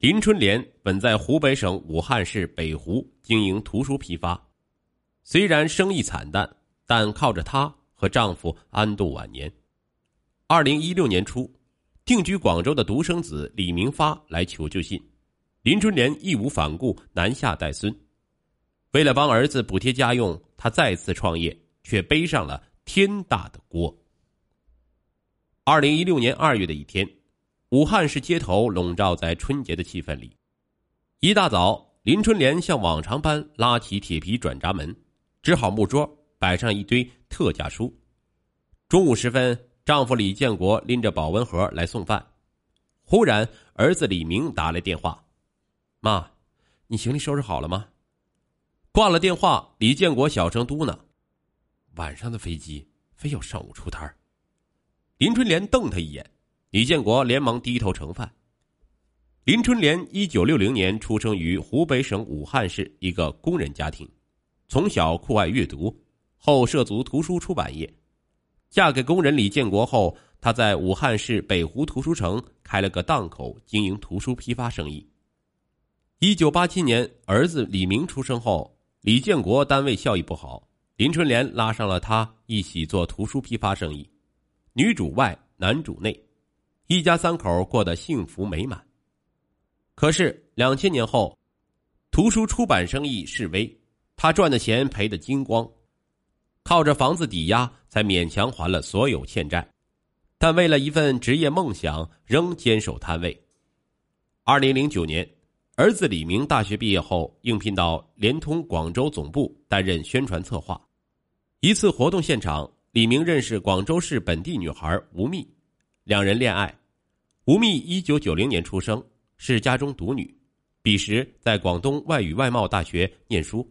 林春莲本在湖北省武汉市北湖经营图书批发，虽然生意惨淡，但靠着她和丈夫安度晚年。二零一六年初，定居广州的独生子李明发来求救信，林春莲义无反顾南下带孙。为了帮儿子补贴家用，她再次创业，却背上了天大的锅。二零一六年二月的一天，武汉市街头笼罩在春节的气氛里。一大早，林春莲像往常般拉起铁皮转闸门，支好木桌，摆上一堆特价书。中午时分，丈夫李建国拎着保温盒来送饭，忽然儿子李明打来电话：“妈，你行李收拾好了吗？”挂了电话，李建国小声嘟囔：“晚上的飞机非要上午出摊林春莲瞪他一眼，李建国连忙低头盛饭。林春莲一九六零年出生于湖北省武汉市一个工人家庭，从小酷爱阅读，后涉足图书出版业。嫁给工人李建国后，她在武汉市北湖图书城开了个档口，经营图书批发生意。一九八七年，儿子李明出生后。李建国单位效益不好，林春莲拉上了他一起做图书批发生意，女主外男主内，一家三口过得幸福美满。可是两千年后，图书出版生意式微，他赚的钱赔得精光，靠着房子抵押才勉强还了所有欠债，但为了一份职业梦想，仍坚守摊位。二零零九年。儿子李明大学毕业后，应聘到联通广州总部担任宣传策划。一次活动现场，李明认识广州市本地女孩吴宓，两人恋爱。吴宓一九九零年出生，是家中独女，彼时在广东外语外贸大学念书。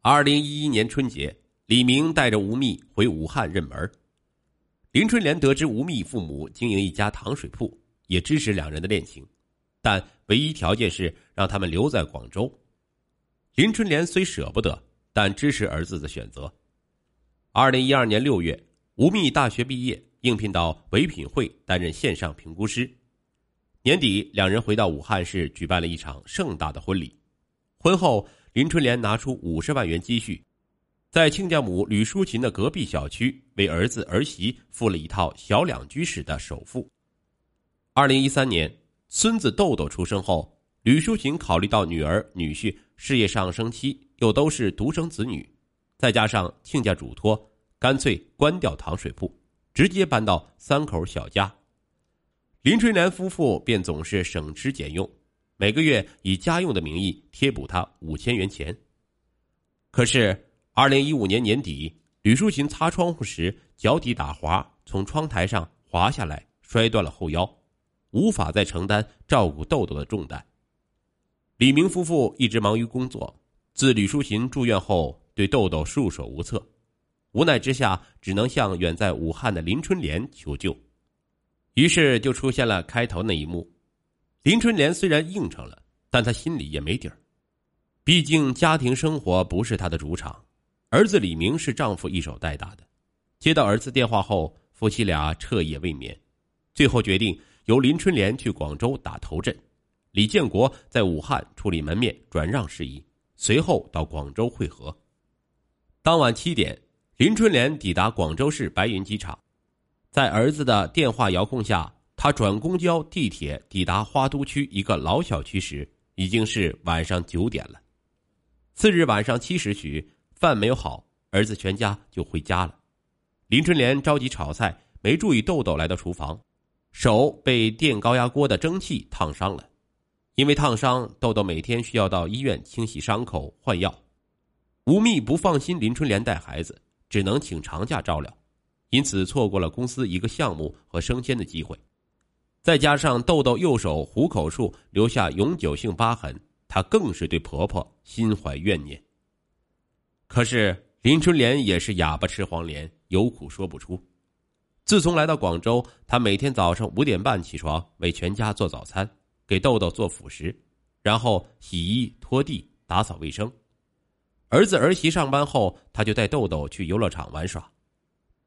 二零一一年春节，李明带着吴宓回武汉认门。林春莲得知吴宓父母经营一家糖水铺，也支持两人的恋情。但唯一条件是让他们留在广州。林春莲虽舍不得，但支持儿子的选择。二零一二年六月，吴宓大学毕业，应聘到唯品会担任线上评估师。年底，两人回到武汉市，举办了一场盛大的婚礼。婚后，林春莲拿出五十万元积蓄，在亲家母吕淑琴的隔壁小区为儿子儿媳付了一套小两居室的首付。二零一三年。孙子豆豆出生后，吕淑琴考虑到女儿女婿事业上升期，又都是独生子女，再加上亲家嘱托，干脆关掉糖水铺，直接搬到三口小家。林春莲夫妇便总是省吃俭用，每个月以家用的名义贴补他五千元钱。可是，二零一五年年底，吕淑琴擦窗户时脚底打滑，从窗台上滑下来，摔断了后腰。无法再承担照顾豆豆的重担，李明夫妇一直忙于工作。自吕淑琴住院后，对豆豆束手无策，无奈之下，只能向远在武汉的林春莲求救。于是就出现了开头那一幕。林春莲虽然应承了，但她心里也没底儿。毕竟家庭生活不是她的主场，儿子李明是丈夫一手带大的。接到儿子电话后，夫妻俩彻夜未眠，最后决定。由林春莲去广州打头阵，李建国在武汉处理门面转让事宜，随后到广州会合。当晚七点，林春莲抵达广州市白云机场，在儿子的电话遥控下，他转公交、地铁抵达花都区一个老小区时，已经是晚上九点了。次日晚上七时许，饭没有好，儿子全家就回家了。林春莲着急炒菜，没注意豆豆来到厨房。手被电高压锅的蒸汽烫伤了，因为烫伤，豆豆每天需要到医院清洗伤口、换药。吴宓不放心林春莲带孩子，只能请长假照料，因此错过了公司一个项目和升迁的机会。再加上豆豆右手虎口处留下永久性疤痕，她更是对婆婆心怀怨念。可是林春莲也是哑巴吃黄连，有苦说不出。自从来到广州，她每天早上五点半起床，为全家做早餐，给豆豆做辅食，然后洗衣、拖地、打扫卫生。儿子儿媳上班后，他就带豆豆去游乐场玩耍。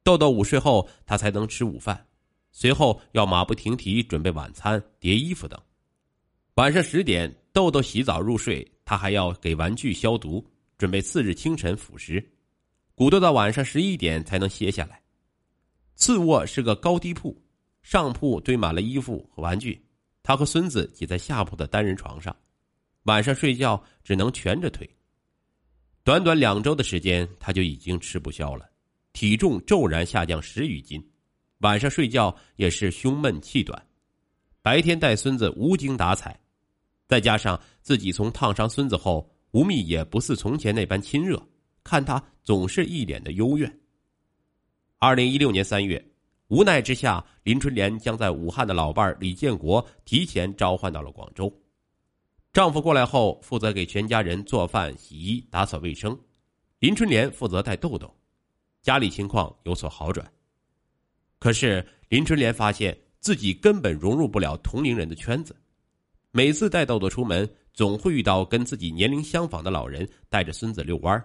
豆豆午睡后，他才能吃午饭，随后要马不停蹄准备晚餐、叠衣服等。晚上十点，豆豆洗澡入睡，他还要给玩具消毒，准备次日清晨辅食。鼓捣到晚上十一点才能歇下来。次卧是个高低铺，上铺堆满了衣服和玩具，他和孙子挤在下铺的单人床上，晚上睡觉只能蜷着腿。短短两周的时间，他就已经吃不消了，体重骤然下降十余斤，晚上睡觉也是胸闷气短，白天带孙子无精打采，再加上自己从烫伤孙子后，吴宓也不似从前那般亲热，看他总是一脸的幽怨。二零一六年三月，无奈之下，林春莲将在武汉的老伴李建国提前召唤到了广州。丈夫过来后，负责给全家人做饭、洗衣、打扫卫生。林春莲负责带豆豆，家里情况有所好转。可是林春莲发现自己根本融入不了同龄人的圈子，每次带豆豆出门，总会遇到跟自己年龄相仿的老人带着孙子遛弯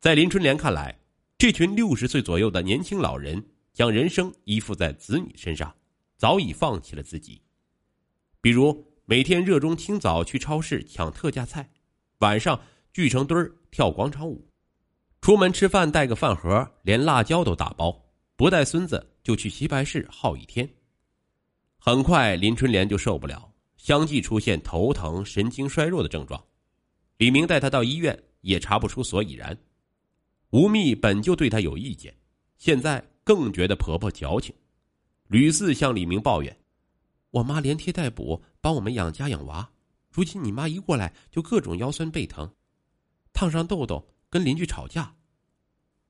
在林春莲看来，这群六十岁左右的年轻老人将人生依附在子女身上，早已放弃了自己。比如。每天热衷清早去超市抢特价菜，晚上聚成堆儿跳广场舞，出门吃饭带个饭盒，连辣椒都打包，不带孙子就去棋牌室耗一天。很快，林春莲就受不了，相继出现头疼、神经衰弱的症状。李明带她到医院，也查不出所以然。吴宓本就对她有意见，现在更觉得婆婆矫情，屡次向李明抱怨。我妈连贴带补帮我们养家养娃，如今你妈一过来就各种腰酸背疼，烫伤豆豆，跟邻居吵架。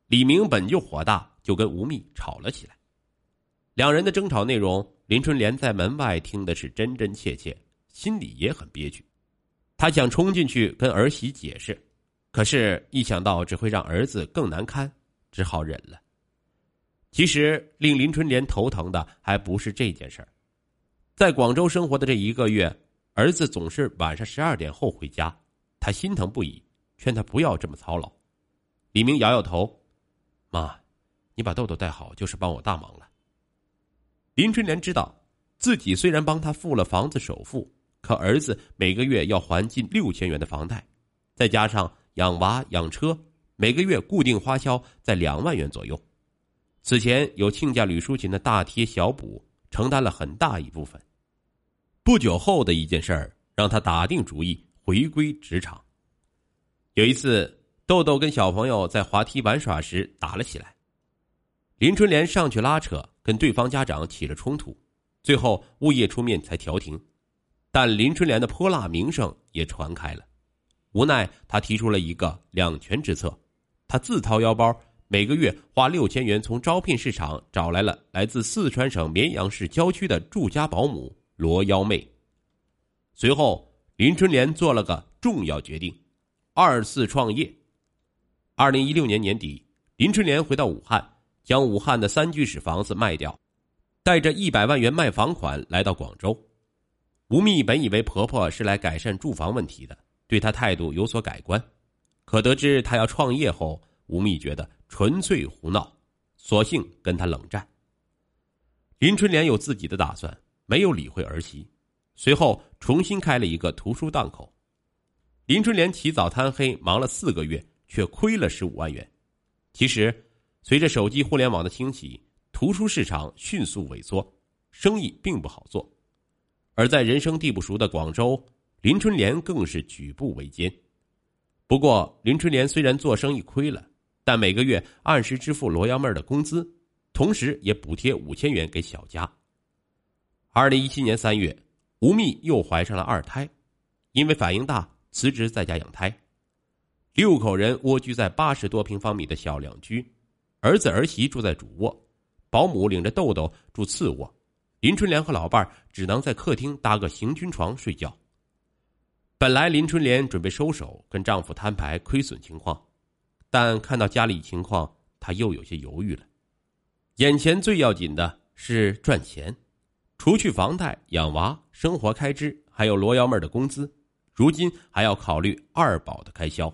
李明本就火大，就跟吴宓吵了起来。两人的争吵内容，林春莲在门外听的是真真切切，心里也很憋屈。他想冲进去跟儿媳解释，可是，一想到只会让儿子更难堪，只好忍了。其实，令林春莲头疼的还不是这件事儿。在广州生活的这一个月，儿子总是晚上十二点后回家，他心疼不已，劝他不要这么操劳。李明摇摇头：“妈，你把豆豆带好就是帮我大忙了。”林春莲知道，自己虽然帮他付了房子首付，可儿子每个月要还近六千元的房贷，再加上养娃养车，每个月固定花销在两万元左右。此前有亲家吕淑琴的大贴小补，承担了很大一部分。不久后的一件事儿，让他打定主意回归职场。有一次，豆豆跟小朋友在滑梯玩耍时打了起来，林春莲上去拉扯，跟对方家长起了冲突，最后物业出面才调停，但林春莲的泼辣名声也传开了。无奈，他提出了一个两全之策，他自掏腰包，每个月花六千元从招聘市场找来了来自四川省绵阳市郊区的住家保姆。罗幺妹。随后，林春莲做了个重要决定：二次创业。二零一六年年底，林春莲回到武汉，将武汉的三居室房子卖掉，带着一百万元卖房款来到广州。吴宓本以为婆婆是来改善住房问题的，对她态度有所改观，可得知她要创业后，吴宓觉得纯粹胡闹，索性跟她冷战。林春莲有自己的打算。没有理会儿媳，随后重新开了一个图书档口。林春莲起早贪黑忙了四个月，却亏了十五万元。其实，随着手机互联网的兴起，图书市场迅速萎缩，生意并不好做。而在人生地不熟的广州，林春莲更是举步维艰。不过，林春莲虽然做生意亏了，但每个月按时支付罗幺妹儿的工资，同时也补贴五千元给小佳。二零一七年三月，吴宓又怀上了二胎，因为反应大，辞职在家养胎。六口人蜗居在八十多平方米的小两居，儿子儿媳住在主卧，保姆领着豆豆住次卧，林春莲和老伴只能在客厅搭个行军床睡觉。本来林春莲准备收手，跟丈夫摊牌亏损情况，但看到家里情况，她又有些犹豫了。眼前最要紧的是赚钱。除去房贷、养娃、生活开支，还有罗幺妹的工资，如今还要考虑二宝的开销。